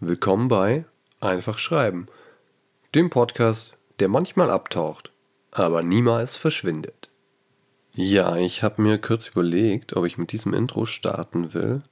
Willkommen bei Einfach Schreiben, dem Podcast, der manchmal abtaucht, aber niemals verschwindet. Ja, ich habe mir kurz überlegt, ob ich mit diesem Intro starten will,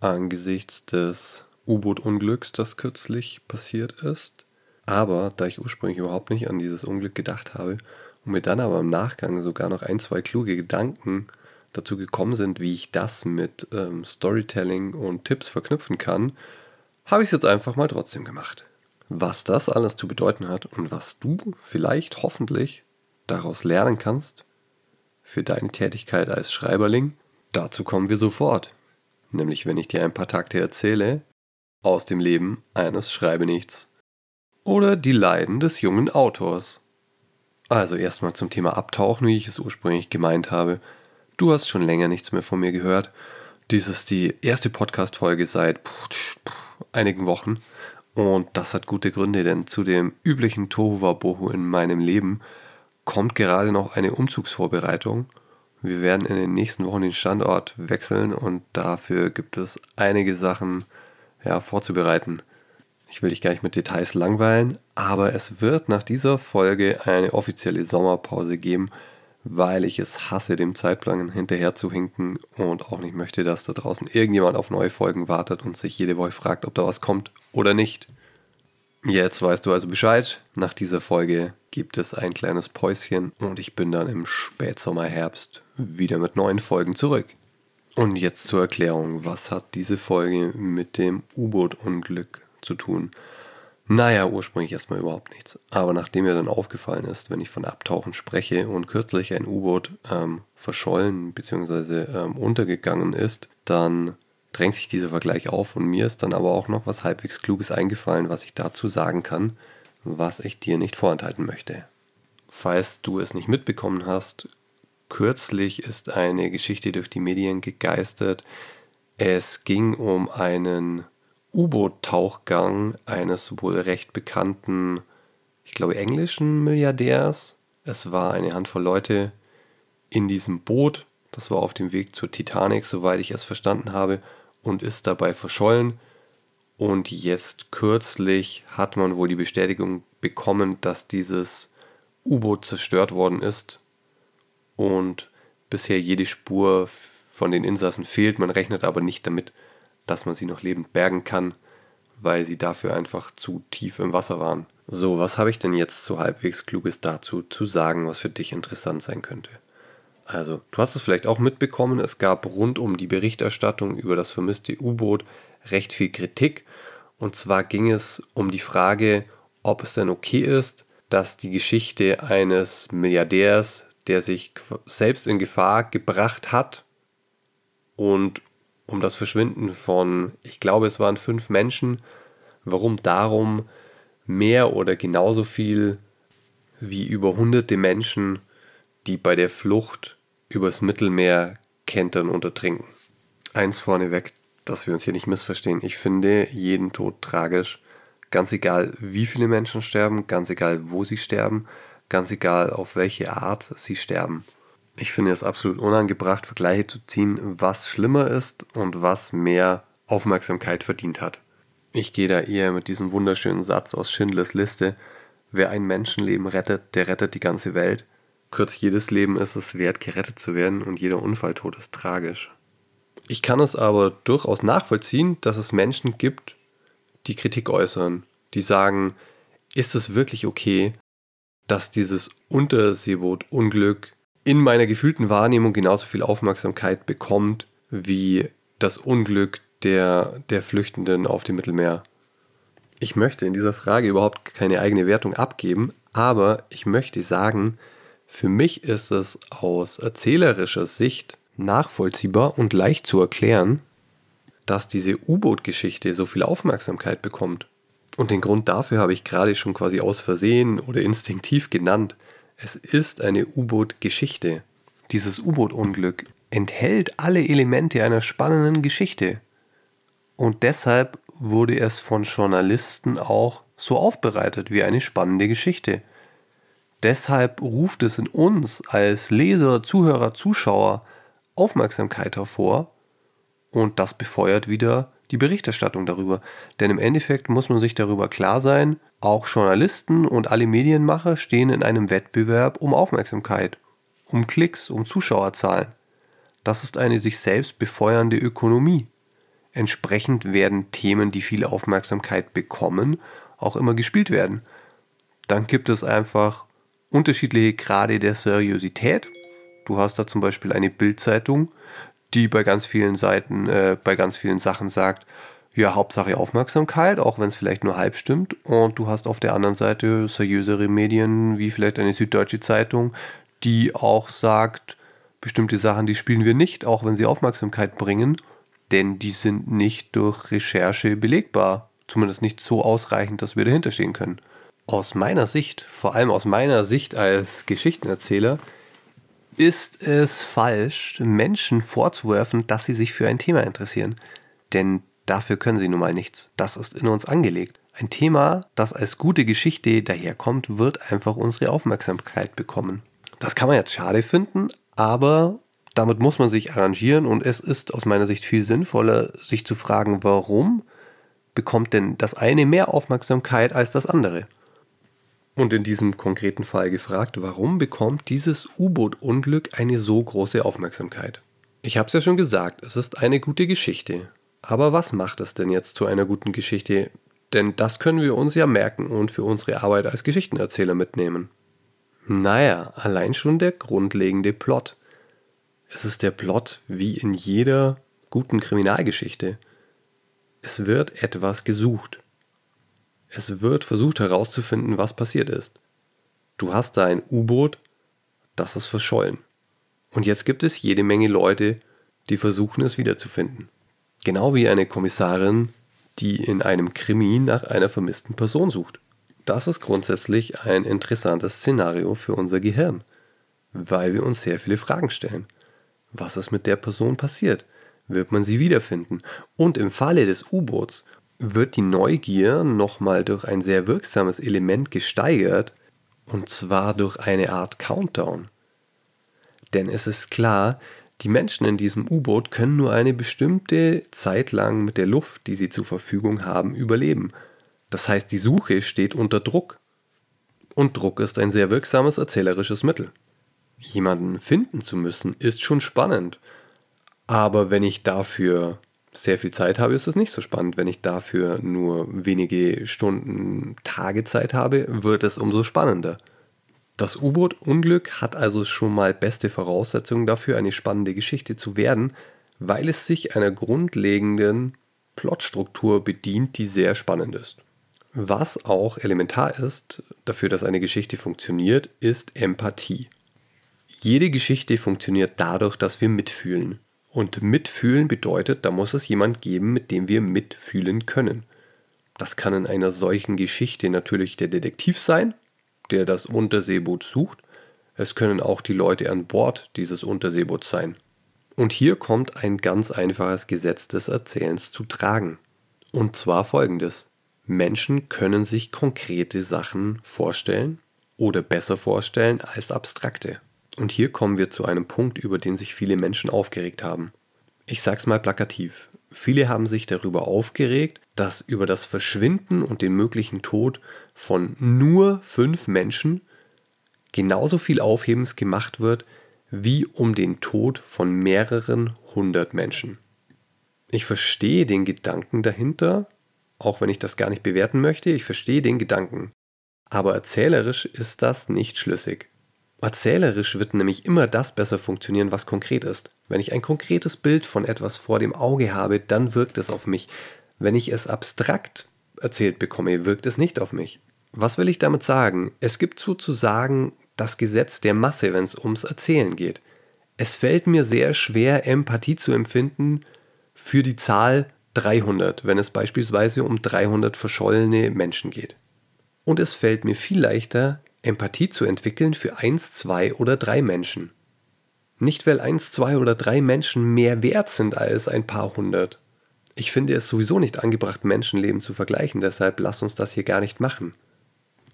angesichts des U-Boot-Unglücks, das kürzlich passiert ist. Aber da ich ursprünglich überhaupt nicht an dieses Unglück gedacht habe und mir dann aber im Nachgang sogar noch ein, zwei kluge Gedanken dazu gekommen sind, wie ich das mit ähm, Storytelling und Tipps verknüpfen kann, habe ich es jetzt einfach mal trotzdem gemacht. Was das alles zu bedeuten hat und was du vielleicht hoffentlich daraus lernen kannst für deine Tätigkeit als Schreiberling, dazu kommen wir sofort. Nämlich wenn ich dir ein paar Takte erzähle aus dem Leben eines Schreibenichts oder die Leiden des jungen Autors. Also erstmal zum Thema Abtauchen, wie ich es ursprünglich gemeint habe. Du hast schon länger nichts mehr von mir gehört. Dies ist die erste Podcast-Folge seit einigen Wochen. Und das hat gute Gründe, denn zu dem üblichen Tohuwabohu in meinem Leben kommt gerade noch eine Umzugsvorbereitung. Wir werden in den nächsten Wochen den Standort wechseln und dafür gibt es einige Sachen ja, vorzubereiten. Ich will dich gar nicht mit Details langweilen, aber es wird nach dieser Folge eine offizielle Sommerpause geben, weil ich es hasse, dem Zeitplan hinterher zu hinken und auch nicht möchte, dass da draußen irgendjemand auf neue Folgen wartet und sich jede Woche fragt, ob da was kommt oder nicht. Jetzt weißt du also Bescheid. Nach dieser Folge gibt es ein kleines Päuschen und ich bin dann im Spätsommer, Herbst wieder mit neuen Folgen zurück. Und jetzt zur Erklärung, was hat diese Folge mit dem U-Boot-Unglück zu tun? Naja, ursprünglich erstmal überhaupt nichts. Aber nachdem mir dann aufgefallen ist, wenn ich von Abtauchen spreche und kürzlich ein U-Boot ähm, verschollen bzw. Ähm, untergegangen ist, dann drängt sich dieser Vergleich auf und mir ist dann aber auch noch was halbwegs Kluges eingefallen, was ich dazu sagen kann, was ich dir nicht vorenthalten möchte. Falls du es nicht mitbekommen hast, kürzlich ist eine Geschichte durch die Medien gegeistert. Es ging um einen U-Boot-Tauchgang eines wohl recht bekannten, ich glaube, englischen Milliardärs. Es war eine Handvoll Leute in diesem Boot. Das war auf dem Weg zur Titanic, soweit ich es verstanden habe, und ist dabei verschollen. Und jetzt kürzlich hat man wohl die Bestätigung bekommen, dass dieses U-Boot zerstört worden ist und bisher jede Spur von den Insassen fehlt. Man rechnet aber nicht damit, dass man sie noch lebend bergen kann, weil sie dafür einfach zu tief im Wasser waren. So, was habe ich denn jetzt so halbwegs Kluges dazu zu sagen, was für dich interessant sein könnte? Also, du hast es vielleicht auch mitbekommen, es gab rund um die Berichterstattung über das vermisste U-Boot recht viel Kritik. Und zwar ging es um die Frage, ob es denn okay ist, dass die Geschichte eines Milliardärs, der sich selbst in Gefahr gebracht hat und um das Verschwinden von, ich glaube, es waren fünf Menschen. Warum darum mehr oder genauso viel wie über hunderte Menschen, die bei der Flucht übers Mittelmeer kentern und ertrinken. Eins vorneweg, dass wir uns hier nicht missverstehen. Ich finde jeden Tod tragisch. Ganz egal, wie viele Menschen sterben, ganz egal, wo sie sterben, ganz egal, auf welche Art sie sterben. Ich finde es absolut unangebracht, Vergleiche zu ziehen, was schlimmer ist und was mehr Aufmerksamkeit verdient hat. Ich gehe da eher mit diesem wunderschönen Satz aus Schindlers Liste, wer ein Menschenleben rettet, der rettet die ganze Welt. Kurz jedes Leben ist es wert, gerettet zu werden und jeder Unfalltod ist tragisch. Ich kann es aber durchaus nachvollziehen, dass es Menschen gibt, die Kritik äußern, die sagen, ist es wirklich okay, dass dieses Unterseeboot-Unglück in meiner gefühlten Wahrnehmung genauso viel Aufmerksamkeit bekommt wie das Unglück der, der Flüchtenden auf dem Mittelmeer. Ich möchte in dieser Frage überhaupt keine eigene Wertung abgeben, aber ich möchte sagen, für mich ist es aus erzählerischer Sicht nachvollziehbar und leicht zu erklären, dass diese U-Boot-Geschichte so viel Aufmerksamkeit bekommt. Und den Grund dafür habe ich gerade schon quasi aus Versehen oder instinktiv genannt. Es ist eine U-Boot-Geschichte. Dieses U-Boot-Unglück enthält alle Elemente einer spannenden Geschichte. Und deshalb wurde es von Journalisten auch so aufbereitet wie eine spannende Geschichte. Deshalb ruft es in uns als Leser, Zuhörer, Zuschauer Aufmerksamkeit hervor und das befeuert wieder die Berichterstattung darüber. Denn im Endeffekt muss man sich darüber klar sein, auch Journalisten und alle Medienmacher stehen in einem Wettbewerb um Aufmerksamkeit, um Klicks, um Zuschauerzahlen. Das ist eine sich selbst befeuernde Ökonomie. Entsprechend werden Themen, die viel Aufmerksamkeit bekommen, auch immer gespielt werden. Dann gibt es einfach unterschiedliche Grade der Seriosität. Du hast da zum Beispiel eine Bildzeitung, die bei ganz vielen Seiten, äh, bei ganz vielen Sachen sagt, ja, Hauptsache Aufmerksamkeit, auch wenn es vielleicht nur halb stimmt. Und du hast auf der anderen Seite seriösere Medien, wie vielleicht eine Süddeutsche Zeitung, die auch sagt, bestimmte Sachen, die spielen wir nicht, auch wenn sie Aufmerksamkeit bringen, denn die sind nicht durch Recherche belegbar. Zumindest nicht so ausreichend, dass wir dahinter stehen können. Aus meiner Sicht, vor allem aus meiner Sicht als Geschichtenerzähler, ist es falsch, Menschen vorzuwerfen, dass sie sich für ein Thema interessieren. Denn dafür können sie nun mal nichts. Das ist in uns angelegt. Ein Thema, das als gute Geschichte daherkommt, wird einfach unsere Aufmerksamkeit bekommen. Das kann man jetzt schade finden, aber damit muss man sich arrangieren und es ist aus meiner Sicht viel sinnvoller, sich zu fragen, warum bekommt denn das eine mehr Aufmerksamkeit als das andere? Und in diesem konkreten Fall gefragt, warum bekommt dieses U-Boot-Unglück eine so große Aufmerksamkeit? Ich habe es ja schon gesagt, es ist eine gute Geschichte. Aber was macht es denn jetzt zu einer guten Geschichte? Denn das können wir uns ja merken und für unsere Arbeit als Geschichtenerzähler mitnehmen. Naja, allein schon der grundlegende Plot. Es ist der Plot wie in jeder guten Kriminalgeschichte. Es wird etwas gesucht. Es wird versucht herauszufinden, was passiert ist. Du hast da ein U-Boot, das ist verschollen. Und jetzt gibt es jede Menge Leute, die versuchen es wiederzufinden. Genau wie eine Kommissarin, die in einem Krimi nach einer vermissten Person sucht. Das ist grundsätzlich ein interessantes Szenario für unser Gehirn, weil wir uns sehr viele Fragen stellen. Was ist mit der Person passiert? Wird man sie wiederfinden? Und im Falle des U-Boots wird die Neugier nochmal durch ein sehr wirksames Element gesteigert, und zwar durch eine Art Countdown. Denn es ist klar, die Menschen in diesem U-Boot können nur eine bestimmte Zeit lang mit der Luft, die sie zur Verfügung haben, überleben. Das heißt, die Suche steht unter Druck. Und Druck ist ein sehr wirksames erzählerisches Mittel. Jemanden finden zu müssen, ist schon spannend. Aber wenn ich dafür sehr viel Zeit habe, ist es nicht so spannend. Wenn ich dafür nur wenige Stunden, Tage Zeit habe, wird es umso spannender. Das U-Boot-Unglück hat also schon mal beste Voraussetzungen dafür, eine spannende Geschichte zu werden, weil es sich einer grundlegenden Plotstruktur bedient, die sehr spannend ist. Was auch elementar ist dafür, dass eine Geschichte funktioniert, ist Empathie. Jede Geschichte funktioniert dadurch, dass wir mitfühlen. Und mitfühlen bedeutet, da muss es jemand geben, mit dem wir mitfühlen können. Das kann in einer solchen Geschichte natürlich der Detektiv sein, der das Unterseeboot sucht. Es können auch die Leute an Bord dieses Unterseeboots sein. Und hier kommt ein ganz einfaches Gesetz des Erzählens zu tragen. Und zwar folgendes. Menschen können sich konkrete Sachen vorstellen oder besser vorstellen als abstrakte. Und hier kommen wir zu einem Punkt, über den sich viele Menschen aufgeregt haben. Ich sag's mal plakativ. Viele haben sich darüber aufgeregt, dass über das Verschwinden und den möglichen Tod von nur fünf Menschen genauso viel Aufhebens gemacht wird wie um den Tod von mehreren hundert Menschen. Ich verstehe den Gedanken dahinter, auch wenn ich das gar nicht bewerten möchte, ich verstehe den Gedanken. Aber erzählerisch ist das nicht schlüssig. Erzählerisch wird nämlich immer das besser funktionieren, was konkret ist. Wenn ich ein konkretes Bild von etwas vor dem Auge habe, dann wirkt es auf mich. Wenn ich es abstrakt erzählt bekomme, wirkt es nicht auf mich. Was will ich damit sagen? Es gibt sozusagen das Gesetz der Masse, wenn es ums Erzählen geht. Es fällt mir sehr schwer, Empathie zu empfinden für die Zahl 300, wenn es beispielsweise um 300 verschollene Menschen geht. Und es fällt mir viel leichter, Empathie zu entwickeln für eins, zwei oder drei Menschen. Nicht, weil eins, zwei oder drei Menschen mehr wert sind als ein paar hundert. Ich finde es sowieso nicht angebracht, Menschenleben zu vergleichen, deshalb lass uns das hier gar nicht machen.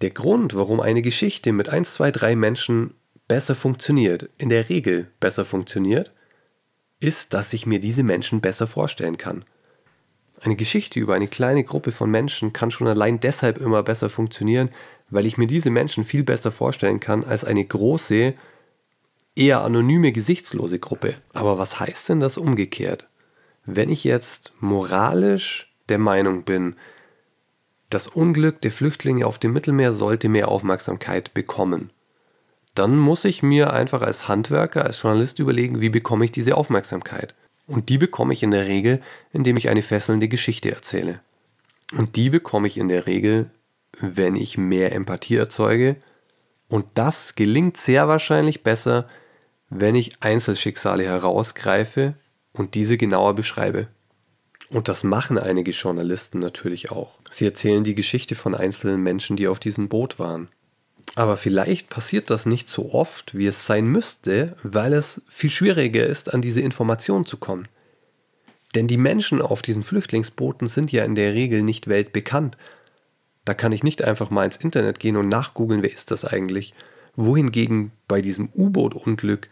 Der Grund, warum eine Geschichte mit eins, zwei, drei Menschen besser funktioniert, in der Regel besser funktioniert, ist, dass ich mir diese Menschen besser vorstellen kann. Eine Geschichte über eine kleine Gruppe von Menschen kann schon allein deshalb immer besser funktionieren, weil ich mir diese Menschen viel besser vorstellen kann als eine große, eher anonyme, gesichtslose Gruppe. Aber was heißt denn das umgekehrt? Wenn ich jetzt moralisch der Meinung bin, das Unglück der Flüchtlinge auf dem Mittelmeer sollte mehr Aufmerksamkeit bekommen, dann muss ich mir einfach als Handwerker, als Journalist überlegen, wie bekomme ich diese Aufmerksamkeit. Und die bekomme ich in der Regel, indem ich eine fesselnde Geschichte erzähle. Und die bekomme ich in der Regel, wenn ich mehr Empathie erzeuge. Und das gelingt sehr wahrscheinlich besser, wenn ich Einzelschicksale herausgreife und diese genauer beschreibe. Und das machen einige Journalisten natürlich auch. Sie erzählen die Geschichte von einzelnen Menschen, die auf diesem Boot waren. Aber vielleicht passiert das nicht so oft, wie es sein müsste, weil es viel schwieriger ist, an diese Informationen zu kommen. Denn die Menschen auf diesen Flüchtlingsbooten sind ja in der Regel nicht weltbekannt. Da kann ich nicht einfach mal ins Internet gehen und nachgoogeln, wer ist das eigentlich. Wohingegen bei diesem U-Boot-Unglück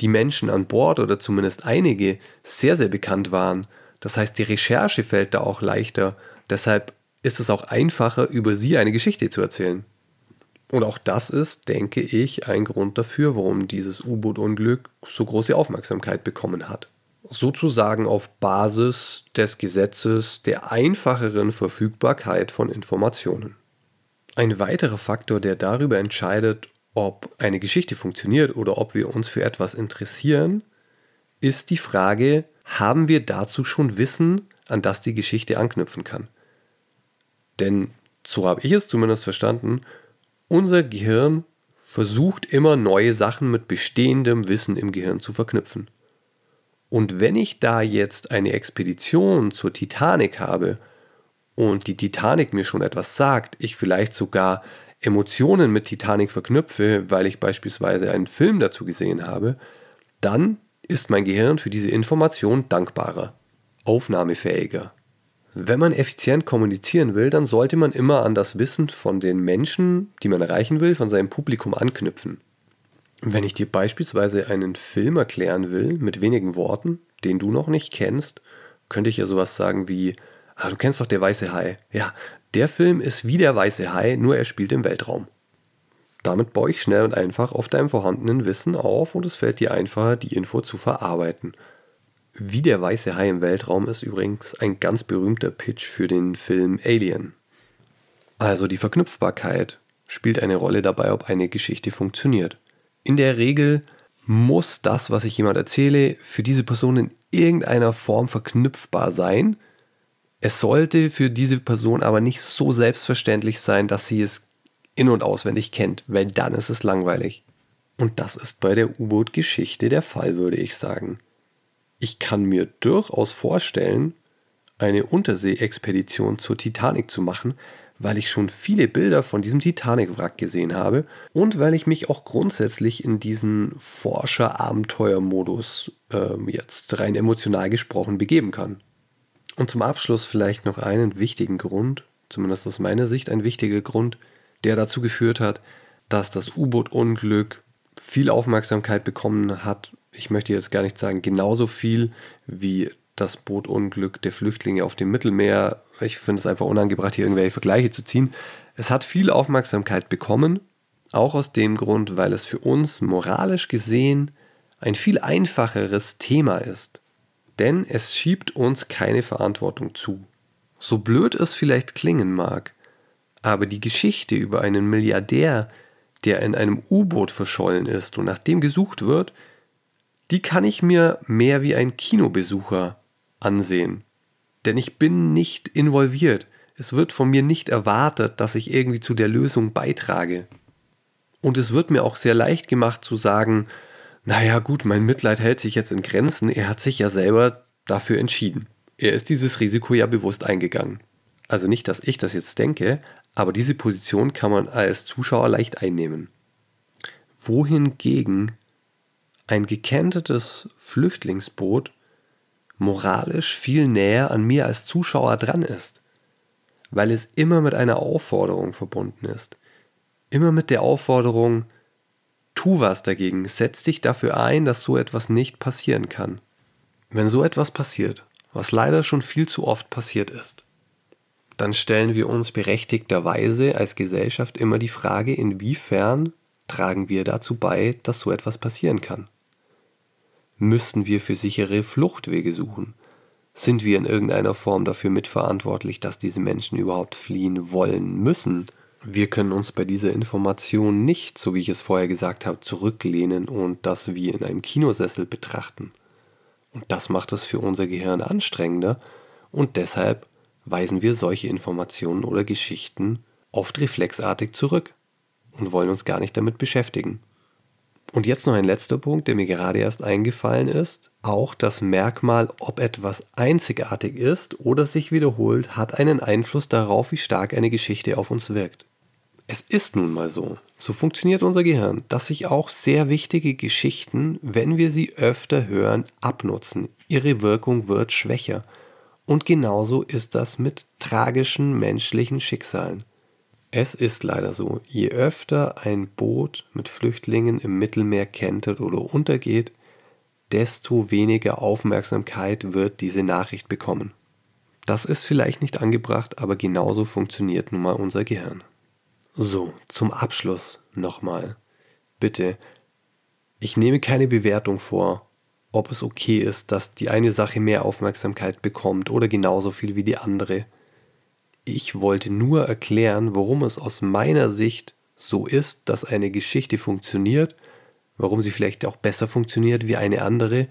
die Menschen an Bord oder zumindest einige sehr, sehr bekannt waren. Das heißt, die Recherche fällt da auch leichter. Deshalb ist es auch einfacher, über sie eine Geschichte zu erzählen. Und auch das ist, denke ich, ein Grund dafür, warum dieses U-Boot-Unglück so große Aufmerksamkeit bekommen hat. Sozusagen auf Basis des Gesetzes der einfacheren Verfügbarkeit von Informationen. Ein weiterer Faktor, der darüber entscheidet, ob eine Geschichte funktioniert oder ob wir uns für etwas interessieren, ist die Frage, haben wir dazu schon Wissen, an das die Geschichte anknüpfen kann? Denn, so habe ich es zumindest verstanden, unser Gehirn versucht immer neue Sachen mit bestehendem Wissen im Gehirn zu verknüpfen. Und wenn ich da jetzt eine Expedition zur Titanic habe und die Titanic mir schon etwas sagt, ich vielleicht sogar Emotionen mit Titanic verknüpfe, weil ich beispielsweise einen Film dazu gesehen habe, dann ist mein Gehirn für diese Information dankbarer, aufnahmefähiger. Wenn man effizient kommunizieren will, dann sollte man immer an das Wissen von den Menschen, die man erreichen will, von seinem Publikum anknüpfen. Wenn ich dir beispielsweise einen Film erklären will mit wenigen Worten, den du noch nicht kennst, könnte ich ja sowas sagen wie, ah, du kennst doch der weiße Hai. Ja, der Film ist wie der weiße Hai, nur er spielt im Weltraum. Damit baue ich schnell und einfach auf deinem vorhandenen Wissen auf und es fällt dir einfacher, die Info zu verarbeiten. Wie der weiße Hai im Weltraum ist übrigens ein ganz berühmter Pitch für den Film Alien. Also die Verknüpfbarkeit spielt eine Rolle dabei, ob eine Geschichte funktioniert. In der Regel muss das, was ich jemand erzähle, für diese Person in irgendeiner Form verknüpfbar sein. Es sollte für diese Person aber nicht so selbstverständlich sein, dass sie es in und auswendig kennt, weil dann ist es langweilig. Und das ist bei der U-Boot-Geschichte der Fall, würde ich sagen ich kann mir durchaus vorstellen, eine Unterseeexpedition zur Titanic zu machen, weil ich schon viele Bilder von diesem Titanic-Wrack gesehen habe und weil ich mich auch grundsätzlich in diesen Forscher-Abenteuer-Modus äh, jetzt rein emotional gesprochen begeben kann. Und zum Abschluss vielleicht noch einen wichtigen Grund, zumindest aus meiner Sicht ein wichtiger Grund, der dazu geführt hat, dass das U-Boot-Unglück viel Aufmerksamkeit bekommen hat ich möchte jetzt gar nicht sagen, genauso viel wie das Bootunglück der Flüchtlinge auf dem Mittelmeer. Ich finde es einfach unangebracht, hier irgendwelche Vergleiche zu ziehen. Es hat viel Aufmerksamkeit bekommen, auch aus dem Grund, weil es für uns moralisch gesehen ein viel einfacheres Thema ist. Denn es schiebt uns keine Verantwortung zu. So blöd es vielleicht klingen mag, aber die Geschichte über einen Milliardär, der in einem U-Boot verschollen ist und nach dem gesucht wird, die kann ich mir mehr wie ein Kinobesucher ansehen. Denn ich bin nicht involviert. Es wird von mir nicht erwartet, dass ich irgendwie zu der Lösung beitrage. Und es wird mir auch sehr leicht gemacht zu sagen, naja gut, mein Mitleid hält sich jetzt in Grenzen, er hat sich ja selber dafür entschieden. Er ist dieses Risiko ja bewusst eingegangen. Also nicht, dass ich das jetzt denke, aber diese Position kann man als Zuschauer leicht einnehmen. Wohingegen ein gekentertes Flüchtlingsboot moralisch viel näher an mir als Zuschauer dran ist, weil es immer mit einer Aufforderung verbunden ist. Immer mit der Aufforderung, tu was dagegen, setz dich dafür ein, dass so etwas nicht passieren kann. Wenn so etwas passiert, was leider schon viel zu oft passiert ist, dann stellen wir uns berechtigterweise als Gesellschaft immer die Frage, inwiefern tragen wir dazu bei, dass so etwas passieren kann. Müssen wir für sichere Fluchtwege suchen? Sind wir in irgendeiner Form dafür mitverantwortlich, dass diese Menschen überhaupt fliehen wollen müssen? Wir können uns bei dieser Information nicht, so wie ich es vorher gesagt habe, zurücklehnen und das wie in einem Kinosessel betrachten. Und das macht es für unser Gehirn anstrengender und deshalb weisen wir solche Informationen oder Geschichten oft reflexartig zurück und wollen uns gar nicht damit beschäftigen. Und jetzt noch ein letzter Punkt, der mir gerade erst eingefallen ist. Auch das Merkmal, ob etwas einzigartig ist oder sich wiederholt, hat einen Einfluss darauf, wie stark eine Geschichte auf uns wirkt. Es ist nun mal so, so funktioniert unser Gehirn, dass sich auch sehr wichtige Geschichten, wenn wir sie öfter hören, abnutzen. Ihre Wirkung wird schwächer. Und genauso ist das mit tragischen menschlichen Schicksalen. Es ist leider so, je öfter ein Boot mit Flüchtlingen im Mittelmeer kentert oder untergeht, desto weniger Aufmerksamkeit wird diese Nachricht bekommen. Das ist vielleicht nicht angebracht, aber genauso funktioniert nun mal unser Gehirn. So, zum Abschluss nochmal. Bitte, ich nehme keine Bewertung vor, ob es okay ist, dass die eine Sache mehr Aufmerksamkeit bekommt oder genauso viel wie die andere. Ich wollte nur erklären, warum es aus meiner Sicht so ist, dass eine Geschichte funktioniert, warum sie vielleicht auch besser funktioniert wie eine andere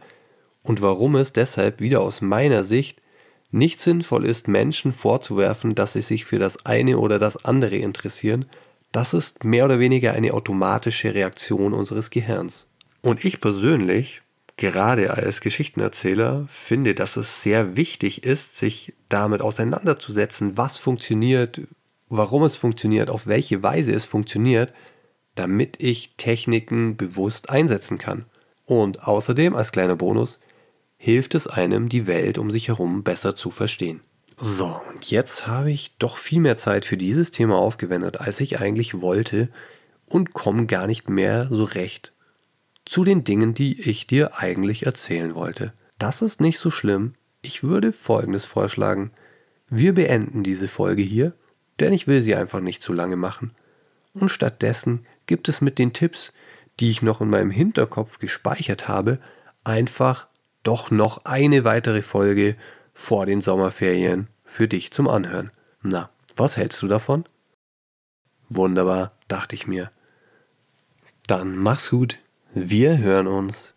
und warum es deshalb wieder aus meiner Sicht nicht sinnvoll ist, Menschen vorzuwerfen, dass sie sich für das eine oder das andere interessieren. Das ist mehr oder weniger eine automatische Reaktion unseres Gehirns. Und ich persönlich gerade als Geschichtenerzähler finde, dass es sehr wichtig ist, sich damit auseinanderzusetzen, was funktioniert, warum es funktioniert, auf welche Weise es funktioniert, damit ich Techniken bewusst einsetzen kann. Und außerdem, als kleiner Bonus, hilft es einem, die Welt um sich herum besser zu verstehen. So, und jetzt habe ich doch viel mehr Zeit für dieses Thema aufgewendet, als ich eigentlich wollte und komme gar nicht mehr so recht zu den Dingen, die ich dir eigentlich erzählen wollte. Das ist nicht so schlimm. Ich würde Folgendes vorschlagen. Wir beenden diese Folge hier, denn ich will sie einfach nicht zu lange machen. Und stattdessen gibt es mit den Tipps, die ich noch in meinem Hinterkopf gespeichert habe, einfach doch noch eine weitere Folge vor den Sommerferien für dich zum Anhören. Na, was hältst du davon? Wunderbar, dachte ich mir. Dann mach's gut. Wir hören uns